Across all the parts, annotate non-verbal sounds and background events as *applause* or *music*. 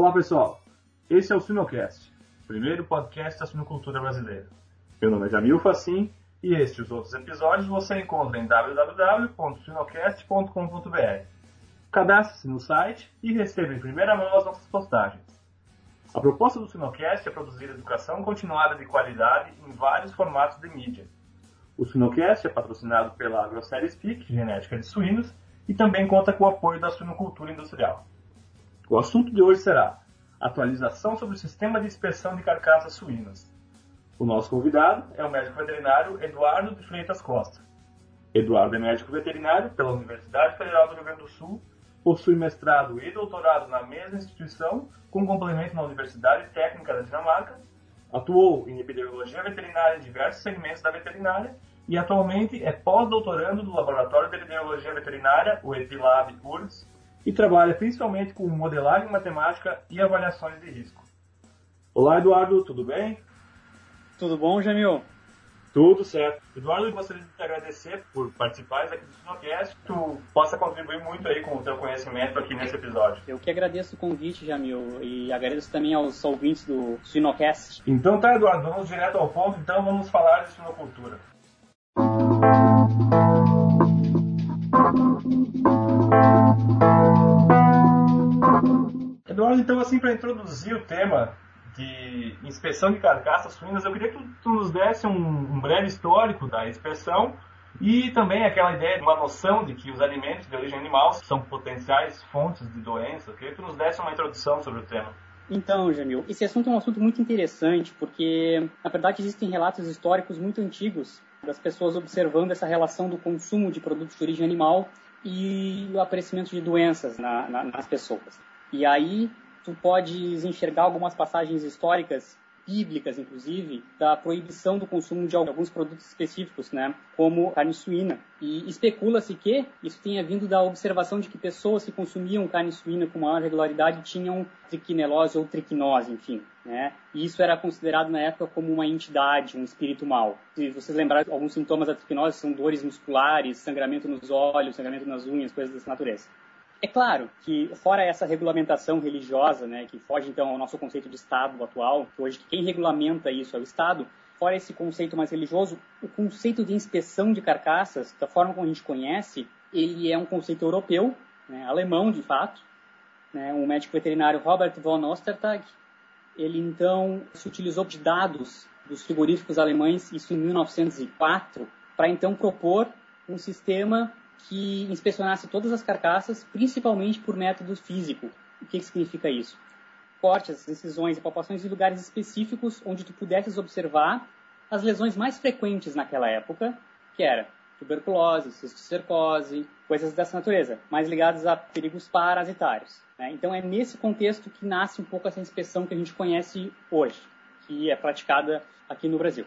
Olá pessoal, esse é o Sinocast, primeiro podcast da sinocultura brasileira. Meu nome é Jamil Facim e este e os outros episódios você encontra em www.sinocast.com.br. Cadastre-se no site e receba em primeira mão as nossas postagens. A proposta do Sinocast é produzir educação continuada de qualidade em vários formatos de mídia. O Sinocast é patrocinado pela AgroSérie Speak, genética de suínos, e também conta com o apoio da suinocultura industrial. O assunto de hoje será atualização sobre o sistema de inspeção de carcaças suínas. O nosso convidado é o médico veterinário Eduardo de Freitas Costa. Eduardo é médico veterinário pela Universidade Federal do Rio Grande do Sul, possui mestrado e doutorado na mesma instituição, com complemento na Universidade Técnica da Dinamarca, atuou em epidemiologia veterinária em diversos segmentos da veterinária e atualmente é pós-doutorando do Laboratório de Epidemiologia Veterinária, o EPILAB URGS, e trabalha principalmente com modelagem matemática e avaliações de risco. Olá, Eduardo, tudo bem? Tudo bom, Jamil? Tudo certo. Eduardo, eu gostaria de te agradecer por participar aqui do Sinocast, que tu possa contribuir muito aí com o teu conhecimento aqui nesse episódio. Eu que agradeço o convite, Jamil, e agradeço também aos ouvintes do Sinocast. Então tá, Eduardo, vamos direto ao ponto, então vamos falar de sinocultura. Eduardo, então assim, para introduzir o tema de inspeção de carcaças suínas, eu queria que tu nos desse um, um, breve histórico da inspeção e também aquela ideia de uma noção de que os alimentos de origem animal são potenciais fontes de doença. Eu queria que tu nos desse uma introdução sobre o tema. Então, Jamil, esse assunto é um assunto muito interessante porque, na verdade, existem relatos históricos muito antigos das pessoas observando essa relação do consumo de produtos de origem animal e o aparecimento de doenças na, na, nas pessoas. E aí tu podes enxergar algumas passagens históricas bíblicas, inclusive, da proibição do consumo de alguns produtos específicos, né, como carne suína. E especula-se que isso tenha vindo da observação de que pessoas que consumiam carne suína com maior regularidade tinham triquinelose ou triquinose, enfim. Né? E isso era considerado na época como uma entidade, um espírito mau. Se vocês lembrarem, alguns sintomas da triquinose são dores musculares, sangramento nos olhos, sangramento nas unhas, coisas dessa natureza. É claro que, fora essa regulamentação religiosa, né, que foge então ao nosso conceito de Estado atual, que hoje quem regulamenta isso é o Estado, fora esse conceito mais religioso, o conceito de inspeção de carcaças, da forma como a gente conhece, ele é um conceito europeu, né, alemão de fato. Né, o médico veterinário Robert von Ostertag, ele então se utilizou de dados dos frigoríficos alemães, isso em 1904, para então propor um sistema que inspecionasse todas as carcaças, principalmente por método físico. O que, que significa isso? Cortes, incisões e palpações em lugares específicos onde tu pudesses observar as lesões mais frequentes naquela época, que era tuberculose, cisticercose, coisas dessa natureza, mais ligadas a perigos parasitários. Né? Então é nesse contexto que nasce um pouco essa inspeção que a gente conhece hoje, que é praticada aqui no Brasil.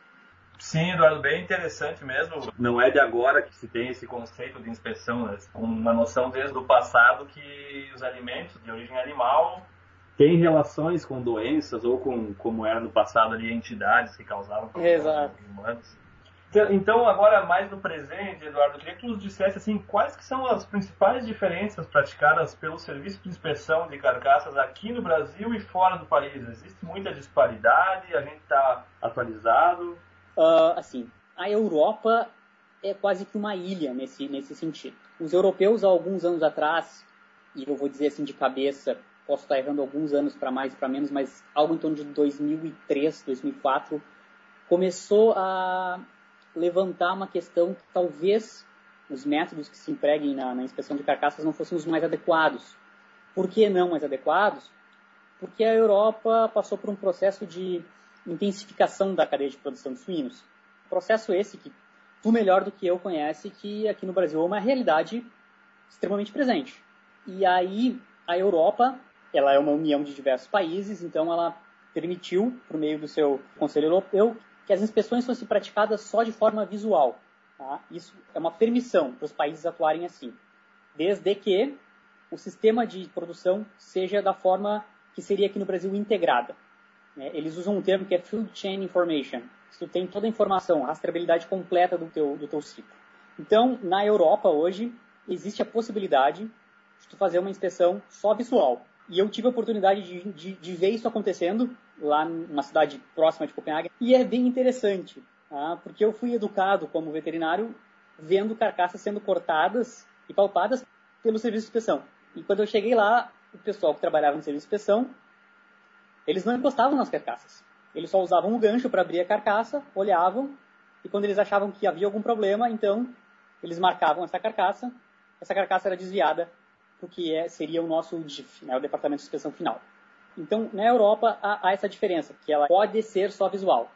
Sim, Eduardo, bem interessante mesmo. Não é de agora que se tem esse conceito de inspeção, né? uma noção desde o passado que os alimentos de origem animal têm relações com doenças ou com, como era no passado ali, entidades que causavam Exato. humanos. Então, então, agora mais no presente, Eduardo, eu queria que tu nos dissesse assim, quais que são as principais diferenças praticadas pelo serviço de inspeção de carcaças aqui no Brasil e fora do país? Existe muita disparidade? A gente está atualizado? Uh, assim, a Europa é quase que uma ilha nesse, nesse sentido. Os europeus, há alguns anos atrás, e eu vou dizer assim de cabeça, posso estar errando alguns anos para mais e para menos, mas algo em torno de 2003, 2004, começou a levantar uma questão que talvez os métodos que se empreguem na, na inspeção de carcaças não fossem os mais adequados. Por que não mais adequados? Porque a Europa passou por um processo de intensificação da cadeia de produção de suínos. Processo esse que tu melhor do que eu conhece que aqui no Brasil é uma realidade extremamente presente. E aí a Europa, ela é uma união de diversos países, então ela permitiu, por meio do seu Conselho Europeu, que as inspeções fossem praticadas só de forma visual. Tá? Isso é uma permissão para os países atuarem assim, desde que o sistema de produção seja da forma que seria aqui no Brasil integrada. Né? Eles usam um termo que é Field Chain Information. Tu tem toda a informação, a rastreabilidade completa do teu, do teu ciclo. Então, na Europa hoje, existe a possibilidade de tu fazer uma inspeção só visual. E eu tive a oportunidade de, de, de, ver isso acontecendo lá numa cidade próxima de Copenhague. E é bem interessante, tá? porque eu fui educado como veterinário vendo carcaças sendo cortadas e palpadas pelo serviço de inspeção. E quando eu cheguei lá, o pessoal que trabalhava no serviço de inspeção, eles não encostavam nas carcaças. Eles só usavam o gancho para abrir a carcaça, olhavam, e quando eles achavam que havia algum problema, então eles marcavam essa carcaça. Essa carcaça era desviada para o que é, seria o nosso DIF, né, o Departamento de Inspeção Final. Então, na Europa há, há, essa diferença, que ela pode ser só visual.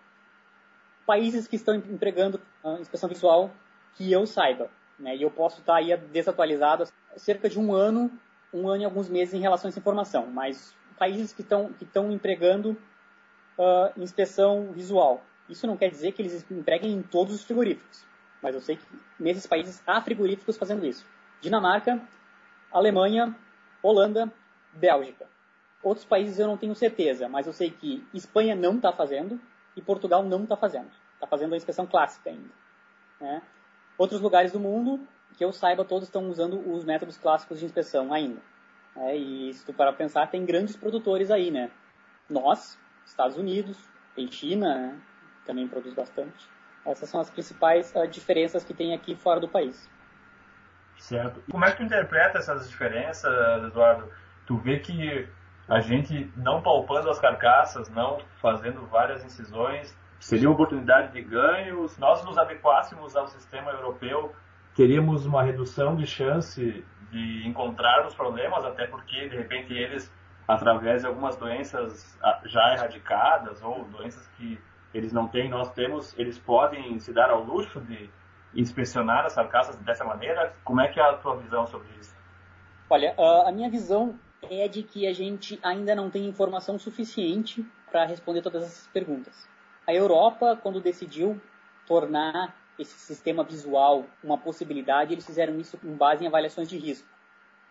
Países que estão empregando uh, inspeção visual, que eu saiba, né, e eu posso estar aí desatualizado cerca de um ano, um ano e alguns meses em relação a essa informação, mas países que estão que empregando uh, inspeção visual. Isso não quer dizer que eles empreguem em todos os frigoríficos, mas eu sei que nesses países há frigoríficos fazendo isso. Dinamarca, Alemanha, Holanda, Bélgica. Outros países eu não tenho certeza, mas eu sei que Espanha não está fazendo e Portugal não está fazendo. Está fazendo a inspeção clássica ainda. Né? Outros lugares do mundo, que eu saiba, todos estão usando os métodos clássicos de inspeção ainda. É, e se tu parar pensar, tem grandes produtores aí, né? Nós, Estados Unidos, tem China, né? também produz bastante. Essas são as principais uh, diferenças que tem aqui fora do país. Certo. Como é que tu interpreta essas diferenças, Eduardo? Tu vê que a gente não palpando as carcaças, não fazendo várias incisões, seria uma oportunidade de ganho. Se nós nos adequássemos ao sistema europeu, teríamos uma redução de chance de encontrar os problemas, até porque, de repente, eles, através de algumas doenças ah, já erradicadas ou doenças que eles não têm, nós temos, eles podem se dar ao luxo de inspecionar as carcaças dessa maneira? Como é que é a tua visão sobre isso? Olha, a minha visão é de que a gente ainda não tem informação suficiente para responder todas essas perguntas. A Europa, quando decidiu tornar esse sistema visual uma possibilidade, eles fizeram isso com base em avaliações de risco.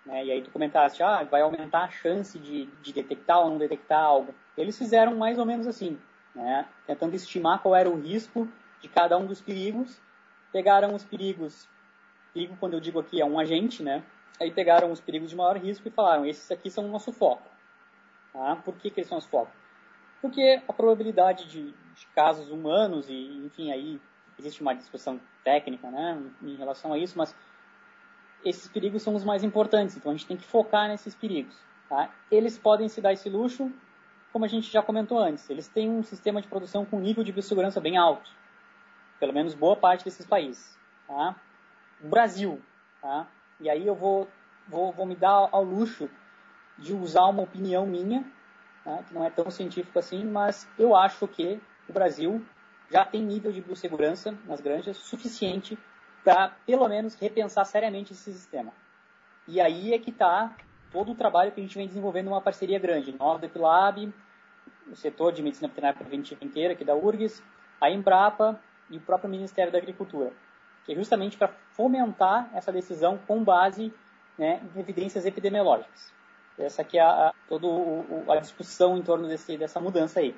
Né? E aí tu comentaste, ah, vai aumentar a chance de, de detectar ou não detectar algo. Eles fizeram mais ou menos assim, né? tentando estimar qual era o risco de cada um dos perigos. Pegaram os perigos, perigo quando eu digo aqui é um agente, né? Aí pegaram os perigos de maior risco e falaram, esses aqui são o nosso foco. Tá? Por que, que eles são os focos? Porque a probabilidade de, de casos humanos e, enfim, aí existe uma discussão técnica né, em relação a isso, mas esses perigos são os mais importantes, então a gente tem que focar nesses perigos. Tá? Eles podem se dar esse luxo, como a gente já comentou antes, eles têm um sistema de produção com nível de biossegurança bem alto, pelo menos boa parte desses países. Tá? Brasil, tá? e aí eu vou, vou, vou me dar ao luxo de usar uma opinião minha, tá? que não é tão científico assim, mas eu acho que o Brasil já tem nível de biossegurança nas granjas suficiente para, pelo menos, repensar seriamente esse sistema. E aí é que está todo o trabalho que a gente vem desenvolvendo numa parceria grande. Nós, do Epilab, o setor de medicina veterinária preventiva inteira aqui da URGS, a Embrapa e o próprio Ministério da Agricultura, que é justamente para fomentar essa decisão com base né, em evidências epidemiológicas. Essa aqui é a toda a discussão em torno desse, dessa mudança aí.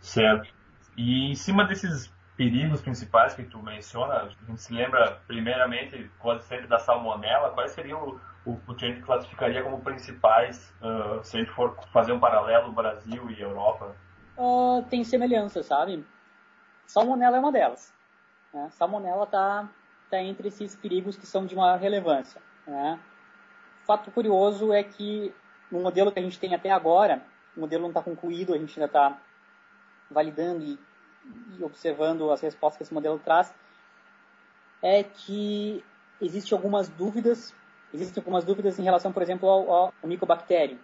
Certo. E em cima desses perigos principais que tu menciona, a gente se lembra primeiramente quase sempre da salmonela, quais seriam o, o, que a gente classificaria como principais, uh, se a gente for fazer um paralelo Brasil e Europa? Uh, tem semelhança, sabe? Salmonela é uma delas. Né? Salmonela está tá entre esses perigos que são de maior relevância. Né? Fato curioso é que no modelo que a gente tem até agora, o modelo não está concluído, a gente ainda está validando e, e, observando as respostas que esse modelo traz, é que existem algumas dúvidas, existem algumas dúvidas em relação, por exemplo, ao, ao micobactério,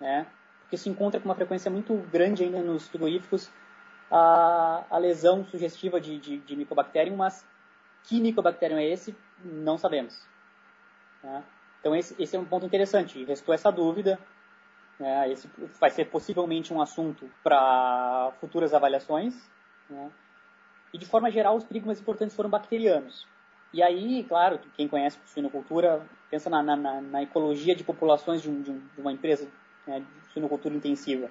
né? Porque se encontra com uma frequência muito grande ainda nos frigoríficos a, a lesão sugestiva de, de, de mas que micobacterium é esse, não sabemos. Né? Então esse, esse é um ponto interessante. Restou essa dúvida, né? Esse vai ser possivelmente um assunto para futuras avaliações. Né? E de forma geral, os perigos mais importantes foram bacterianos. E aí, claro, quem conhece suinocultura pensa na, na, na ecologia de populações de, um, de, um, de uma empresa né, de suinocultura intensiva.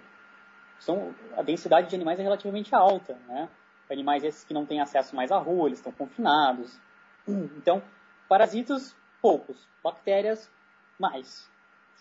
São, a densidade de animais é relativamente alta. Né? Animais esses que não têm acesso mais à rua, eles estão confinados. Então, parasitas, poucos. Bactérias, mais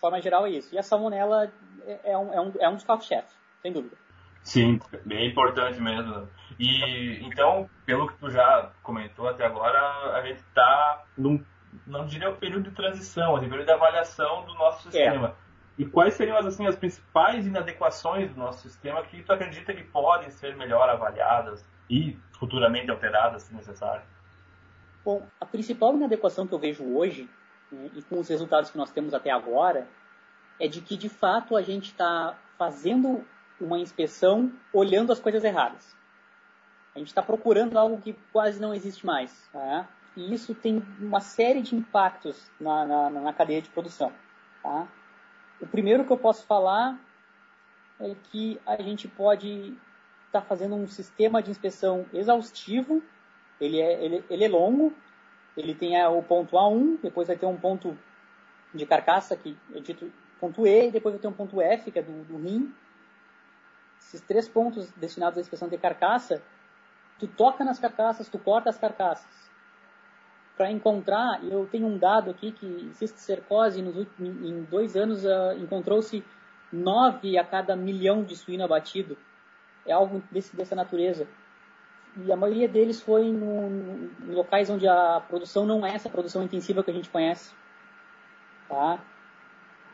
forma geral é isso. E a salmonela é, é um, é um, é um dos carros-chefes, sem dúvida. Sim, bem importante mesmo. E então, pelo que tu já comentou até agora, a gente está num, não diria o período de transição, mas período de avaliação do nosso é. sistema. É. E quais seriam assim, as principais inadequações do nosso sistema que tu acredita que podem ser melhor avaliadas e futuramente alteradas, se necessário? Bom, a principal inadequação que eu vejo hoje, né, e com os resultados que nós temos até agora, é de que de fato a gente está fazendo uma inspeção olhando as coisas erradas. A gente está procurando algo que quase não existe mais. Tá? E isso tem uma série de impactos na, na, na cadeia de produção. Tá? O primeiro que eu posso falar é que a gente pode estar tá fazendo um sistema de inspeção exaustivo ele é, ele, ele é longo, ele tem o ponto A1, depois vai ter um ponto de carcaça, que é dito ponto E, depois vai ter um ponto F, que é do, do rim. Esses três pontos destinados à inspeção de carcaça, tu toca nas carcaças, tu corta as carcaças. Para encontrar, eu tenho um dado aqui que cisticercose, nos, em dois anos, uh, encontrou-se nove a cada milhão de suíno abatido. É algo desse, dessa natureza e a maioria deles foi em locais onde a produção não é essa produção intensiva que a gente conhece. Tá?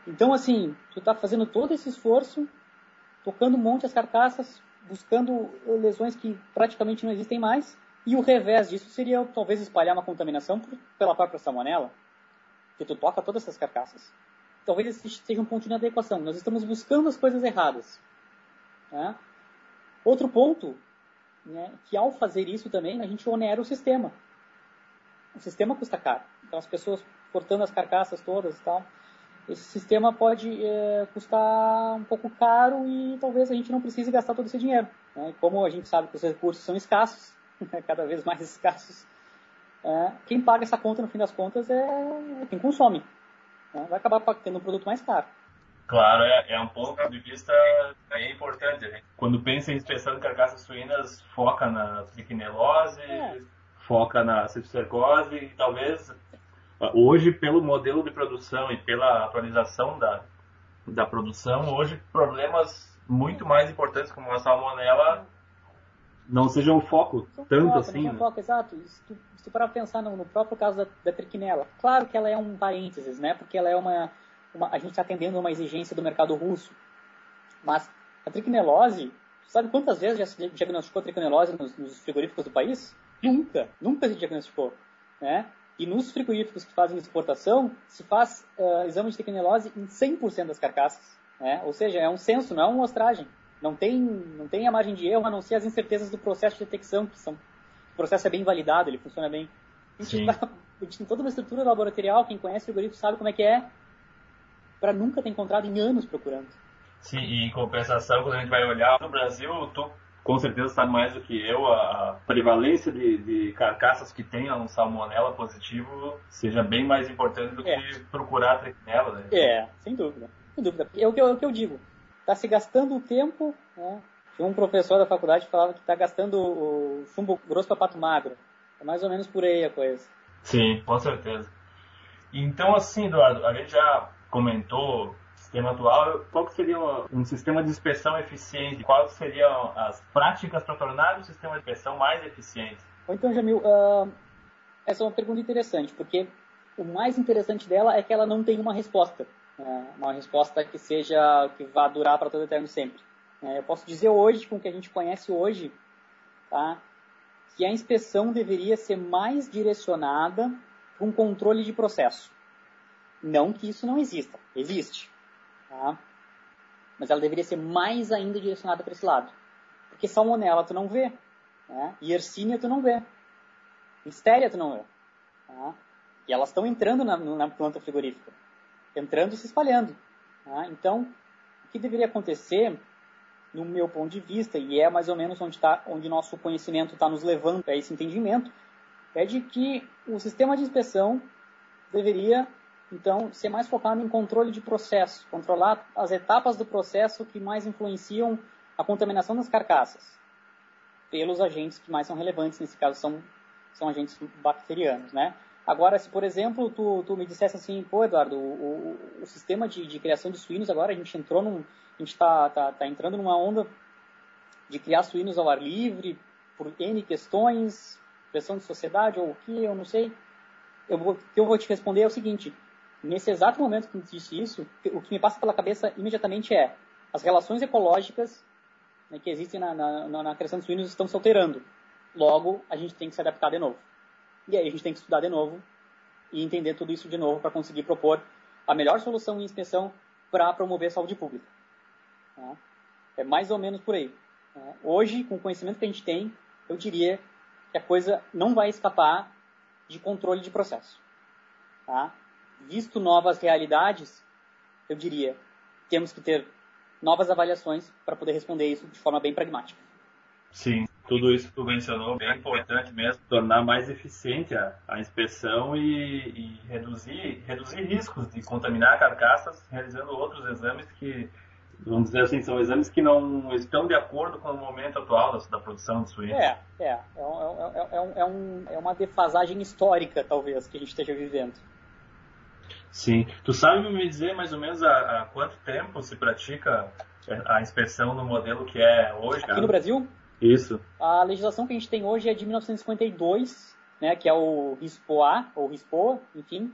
Então, assim, tu está fazendo todo esse esforço, tocando um monte as carcaças, buscando lesões que praticamente não existem mais, e o revés disso seria talvez espalhar uma contaminação por, pela própria salmonela, que tu toca todas essas carcaças. Talvez esse seja um ponto de inadequação. Nós estamos buscando as coisas erradas. Tá? Outro ponto né, que ao fazer isso também a gente onera o sistema. O sistema custa caro. Então as pessoas cortando as carcaças todas e tal, esse sistema pode é, custar um pouco caro e talvez a gente não precise gastar todo esse dinheiro. Né? Como a gente sabe que os recursos são escassos, *laughs* cada vez mais escassos, é, quem paga essa conta no fim das contas é quem consome. Né? Vai acabar tendo um produto mais caro. Claro, é, é um ponto de vista bem importante. Gente. Quando pensa em inspeção de carcaças suínas, foca na triquinelose, é. foca na sepsicercose e talvez hoje, pelo modelo de produção e pela atualização da, da produção, hoje problemas muito mais importantes como a salmonela não sejam o foco tanto foco, assim. Não né? foco, exato. Se tu, se tu parar pensar no, no, próprio caso da, da triquinela, claro que ela é um parênteses, né? Porque ela é uma uma, a gente está atendendo uma exigência do mercado russo. Mas a triquinelose, sabe quantas vezes já se diagnosticou a triquinelose nos, nos frigoríficos do país? Nunca, nunca se diagnosticou. Né? E nos frigoríficos que fazem exportação, se faz uh, exame de triquinelose em 100% das carcaças. Né? Ou seja, é um censo, não é uma amostragem. Não tem, não tem a margem de erro, a não ser as incertezas do processo de detecção, que são, o processo é bem validado, ele funciona bem. A gente, tá, a gente tem toda uma estrutura laboratorial, quem conhece o frigorífico sabe como é que é, para nunca ter encontrado em anos procurando. Sim, e em compensação, quando a gente vai olhar no Brasil, tu com certeza sabe mais do que eu, a prevalência de, de carcaças que tenham um salmonela positivo seja bem mais importante do é. que procurar a trichinela. Né? É, sem dúvida. Sem dúvida. É o que eu, é o que eu digo. Está se gastando o tempo. Né? Tinha um professor da faculdade que falava que está gastando o chumbo grosso para pato magro. É mais ou menos por aí a coisa. Sim, com certeza. Então, assim, Eduardo, a gente já comentou, sistema atual, qual seria um sistema de inspeção eficiente? Quais seriam as práticas para tornar o sistema de inspeção mais eficiente? Então, Jamil, uh, essa é uma pergunta interessante, porque o mais interessante dela é que ela não tem uma resposta. Né? Uma resposta que seja, que vá durar para todo eterno sempre. É, eu posso dizer hoje, com o que a gente conhece hoje, tá, que a inspeção deveria ser mais direcionada para um controle de processo. Não que isso não exista, existe. Tá? Mas ela deveria ser mais ainda direcionada para esse lado. Porque salmonela tu não vê. Né? Yersinia tu não vê. Listeria tu não vê. Tá? E elas estão entrando na, na, planta frigorífica. Entrando e se espalhando. Tá? Então, o que deveria acontecer, no meu ponto de vista, e é mais ou menos onde, tá, onde nosso conhecimento está nos levando a esse entendimento, é de que o sistema de inspeção deveria então, ser mais focado em controle de processo, controlar as etapas do processo que mais influenciam a contaminação das carcaças, pelos agentes que mais são relevantes, nesse caso são, são agentes bacterianos, né? Agora, se por exemplo tu, tu me dissesse assim, pô Eduardo, o, o, o sistema de, de, criação de suínos agora, a gente entrou num, a gente está tá, tá entrando numa onda de criar suínos ao ar livre, por N questões, pressão de sociedade ou o que, eu não sei. Eu vou, o que eu vou te responder é o seguinte, nesse exato momento que disse isso, o que me passa pela cabeça imediatamente é as relações ecológicas né, que existem na, na, na criação de suínos estão se alterando. Logo, a gente tem que se adaptar de novo. E aí a gente tem que estudar de novo e entender tudo isso de novo para conseguir propor a melhor solução em inspeção para promover a saúde pública. Tá? É mais ou menos por aí. Tá? Hoje, com o conhecimento que a gente tem, eu diria que a coisa não vai escapar de controle de processo. Tá? Visto novas realidades, eu diria, temos que ter novas avaliações para poder responder isso de forma bem pragmática. Sim, tudo isso que tu mencionou é importante mesmo, tornar mais eficiente a, a inspeção e, e, reduzir, reduzir riscos de contaminar carcaças realizando outros exames que, vamos dizer assim, são exames que não estão de acordo com o momento atual da, da produção de suínos. É, é, é, é, é, é, um, é uma defasagem histórica, talvez, que a gente esteja vivendo. Sim. Tu sabe me dizer mais ou menos há, há quanto tempo se pratica a inspeção no modelo que é hoje? Aqui cara? no Brasil? Isso. A legislação que a gente tem hoje é de 1952, né, que é o RISPOA, ou RISPOA, enfim,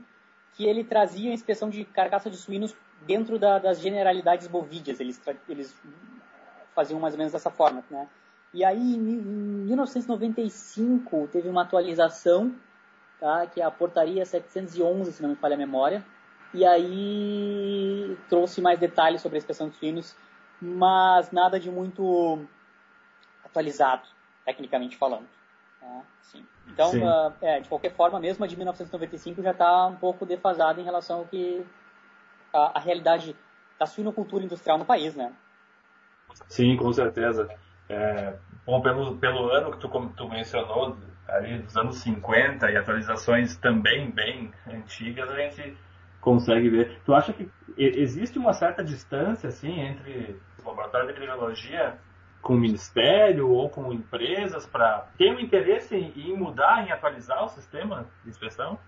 que ele trazia a inspeção de carcaça de suínos dentro da, das generalidades bovídeas. Eles, eles faziam mais ou menos dessa forma, né? E aí, em 1995, teve uma atualização tá? que é a portaria 711, se não me falha a memória, e aí trouxe mais detalhes sobre a inspeção de suínos, mas nada de muito atualizado, tecnicamente falando. Tá? Sim. Então, uh, é, de qualquer forma, mesmo a de 1995 já está um pouco defasada em relação ao que a, a realidade da suinocultura industrial no país, né? Sim, com certeza. É, bom, pelo, pelo ano que tu, tu mencionou, ali dos anos 50 e atualizações também bem antigas, a gente consegue ver. Tu acha que existe uma certa distância assim entre o laboratório de epidemiologia com o ministério ou com empresas para ter um interesse em mudar, em atualizar o sistema de inspeção?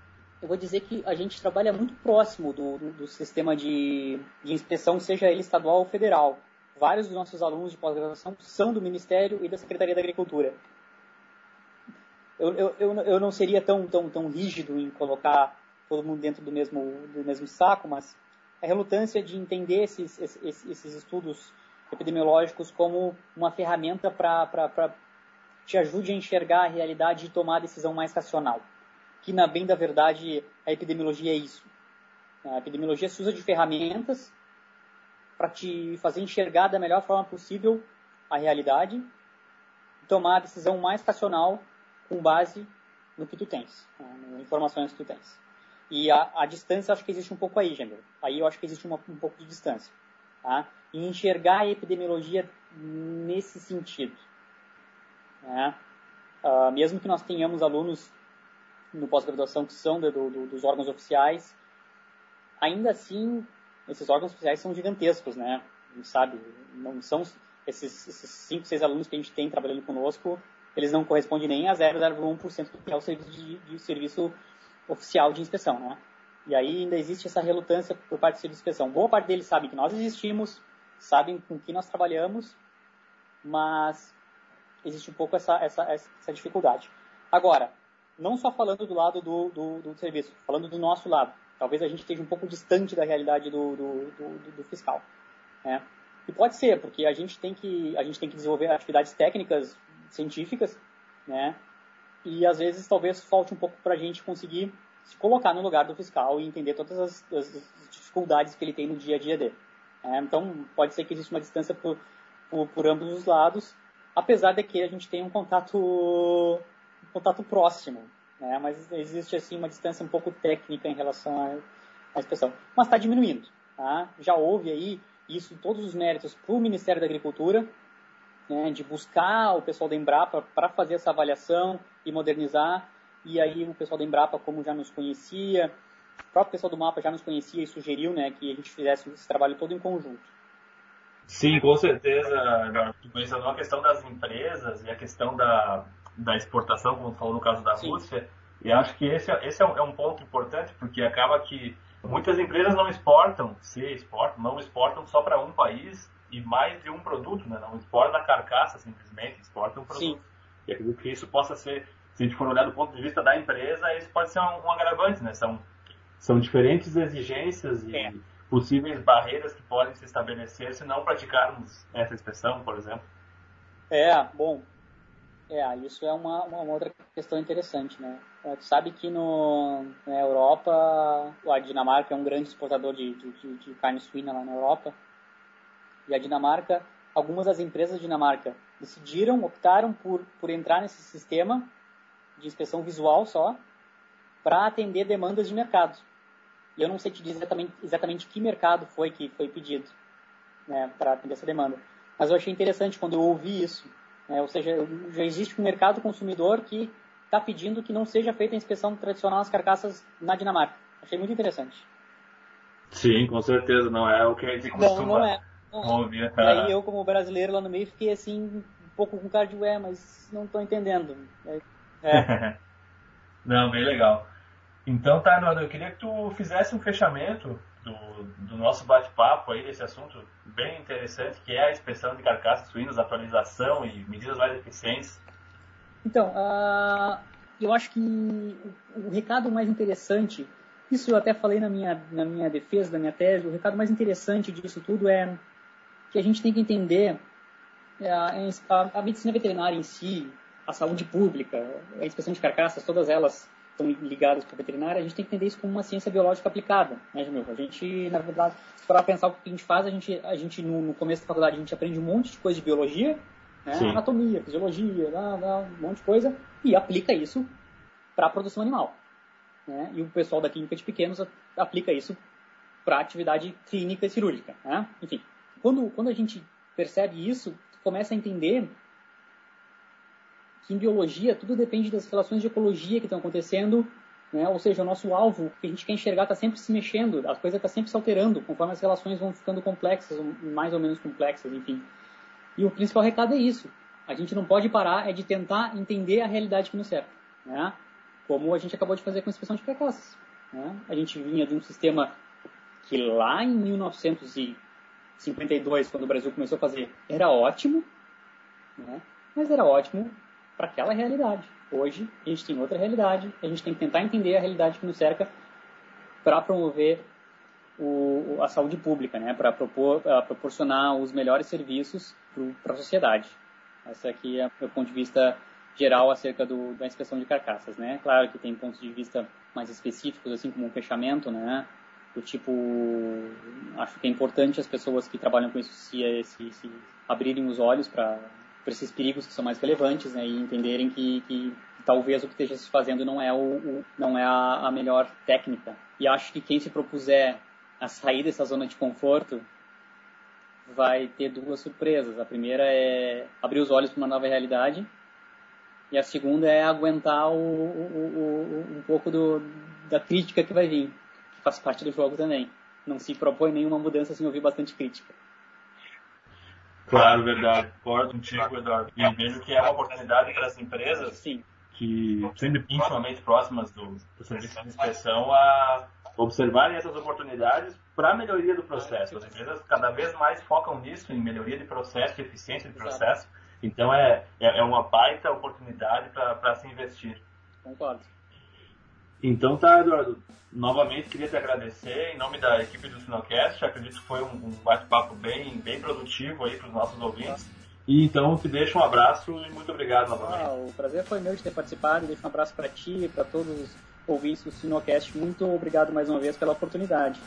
Eu vou dizer que a gente trabalha muito próximo do, do sistema de, de inspeção, seja ele estadual ou federal. Vários dos nossos alunos de pós-graduação são do Ministério e da Secretaria da Agricultura eu, eu, eu, não seria tão, tão, tão rígido em colocar todo mundo dentro do mesmo, do mesmo saco, mas a relutância de entender esses, esses, esses estudos epidemiológicos como uma ferramenta para te ajude a enxergar a realidade e tomar a decisão mais racional. Que, na bem da verdade, a epidemiologia é isso. A epidemiologia se usa de ferramentas para te fazer enxergar da melhor forma possível a realidade tomar a decisão mais racional com base no que tu tens, nas informações que tu tens. E a, a distância, acho que existe um pouco aí, Jamil. Aí eu acho que existe uma, um pouco de distância. Tá? E enxergar a epidemiologia nesse sentido. Né? Uh, mesmo que nós tenhamos alunos no pós-graduação que são do, do, dos órgãos oficiais, ainda assim, esses órgãos oficiais são gigantescos, né? Sabe? Não são esses, esses cinco, seis alunos que a gente tem trabalhando conosco, eles não correspondem nem a 0,01% do que é o serviço de, de, serviço oficial de inspeção, né? E aí ainda existe essa relutância por parte do serviço de inspeção. Boa parte deles sabem que nós existimos, sabem com que nós trabalhamos, mas existe um pouco essa, essa, essa dificuldade. Agora, não só falando do lado do, do, do, serviço, falando do nosso lado. Talvez a gente esteja um pouco distante da realidade do, do, do fiscal. Né? E pode ser, porque a gente tem que, a gente tem que desenvolver atividades técnicas científicas, né? E às vezes talvez falte um pouco para a gente conseguir se colocar no lugar do fiscal e entender todas as, as dificuldades que ele tem no dia a dia dele. Né? Então pode ser que exista uma distância por, por, por, ambos os lados, apesar de que a gente tem um contato, um contato próximo, né? Mas existe assim uma distância um pouco técnica em relação à, à inspeção, mas está diminuindo. Tá? Já houve aí isso todos os méritos para o Ministério da Agricultura, né, de buscar o pessoal da Embrapa para fazer essa avaliação e modernizar. E aí o pessoal da Embrapa, como já nos conhecia, o próprio pessoal do mapa já nos conhecia e sugeriu né, que a gente fizesse esse trabalho todo em conjunto. Sim, com certeza. Tu mencionou a questão das empresas e a questão da, da exportação, como tu falou no caso da Sim. Rússia. E acho que esse, é, esse é, um, é um ponto importante, porque acaba que muitas empresas não exportam, se exportam, não exportam só para um país e mais de um produto, né? Não exportam a carcaça simplesmente, exportam um produto. Sim. E acredito que isso possa ser, se a gente for olhar do ponto de vista da empresa, isso pode ser um, um agravante, né? São, são diferentes exigências e é. possíveis barreiras que podem se estabelecer se não praticarmos essa inspeção, por exemplo. É, bom, é, isso é uma, uma outra questão interessante, né? É, tu sabe que no, na Europa, a Dinamarca é um grande exportador de, de, de, carne suína lá na Europa. E a Dinamarca, algumas das empresas da Dinamarca decidiram, optaram por, por entrar nesse sistema de inspeção visual só, para atender demandas de mercado. E eu não sei te dizer exatamente, exatamente que mercado foi que foi pedido né, para atender essa demanda. Mas eu achei interessante quando eu ouvi isso é, ou seja, já existe um mercado consumidor que está pedindo que não seja feita a inspeção tradicional nas carcaças na Dinamarca. Achei muito interessante. Sim, com certeza, não é o que a gente costuma não, não é. Ouvir. *laughs* E aí eu, como brasileiro lá no meio, fiquei assim, um pouco com cara de ué, mas não estou entendendo. É. *laughs* não, bem legal. Então tá, Eduardo, eu queria que tu fizesse um fechamento do, do nosso bate-papo aí desse assunto bem interessante, que é a inspeção de carcaças suínas, atualização e medidas mais eficientes. Então, uh, eu acho que o, o, recado mais interessante, isso eu até falei na minha, na minha defesa, da minha tese, o recado mais interessante disso tudo é que a gente tem que entender é, a, medicina veterinária em si, a saúde pública, a inspeção de carcaças, todas elas estão ligadas com a veterinária, a gente tem que entender isso como uma ciência biológica aplicada, né? A gente, na verdade, para pensar o que a gente faz, a gente, a gente no, no, começo da faculdade, a gente aprende um monte de coisa de biologia, né, anatomia, fisiologia, um monte de coisa, e aplica isso para a produção animal. Né? E o pessoal da clínica de pequenos aplica isso para atividade clínica e cirúrgica. Né? Enfim, quando, quando a gente percebe isso, começa a entender que em biologia tudo depende das relações de ecologia que estão acontecendo, né? ou seja, o nosso alvo que a gente quer enxergar está sempre se mexendo, as coisas estão tá sempre se alterando conforme as relações vão ficando complexas, mais ou menos complexas, enfim. E o principal recado é isso. A gente não pode parar é de tentar entender a realidade que nos cerca, né? como a gente acabou de fazer com a inspeção de carcaças. Né? A gente vinha de um sistema que lá em 1952, quando o Brasil começou a fazer, era ótimo, né? mas era ótimo para aquela realidade. Hoje, a gente tem outra realidade, a gente tem que tentar entender a realidade que nos cerca para promover o, a saúde pública, né? para proporcionar os melhores serviços para a sociedade. Esse aqui é o meu ponto de vista geral acerca do, da inspeção de carcaças. Né? Claro que tem pontos de vista mais específicos, assim como o fechamento, né? Do tipo, acho que é importante as pessoas que trabalham com isso se, se, se abrirem os olhos para esses perigos que são mais relevantes né, e entenderem que, que talvez o que esteja se fazendo não é, o, o não é a, a, melhor técnica. E acho que quem se propuser a sair dessa zona de conforto vai ter duas surpresas. A primeira é abrir os olhos para uma nova realidade e a segunda é aguentar o, o, um pouco do, da crítica que vai vir, faz parte do jogo também. Não se propõe nenhuma mudança sem ouvir bastante crítica. Claro, verdade. Concordo contigo, Eduardo. E vejo que é uma oportunidade para as empresas Sim. que, sendo intimamente próximas do, do serviço de inspeção, a observarem essas oportunidades para a melhoria do processo. As empresas cada vez mais focam nisso, em melhoria de processo, eficiência de processo. Então é, é, é uma baita oportunidade para se investir. Concordo. Então tá, Eduardo. Novamente queria te agradecer em nome da equipe do Sinocast. Acredito que foi um, bate-papo bem, bem produtivo aí para os nossos ouvintes. E então te deixo um abraço e muito obrigado novamente. Ah, o prazer foi meu de ter participado. Deixo um abraço para ti e para todos os ouvintes do Sinocast. Muito obrigado mais uma vez pela oportunidade.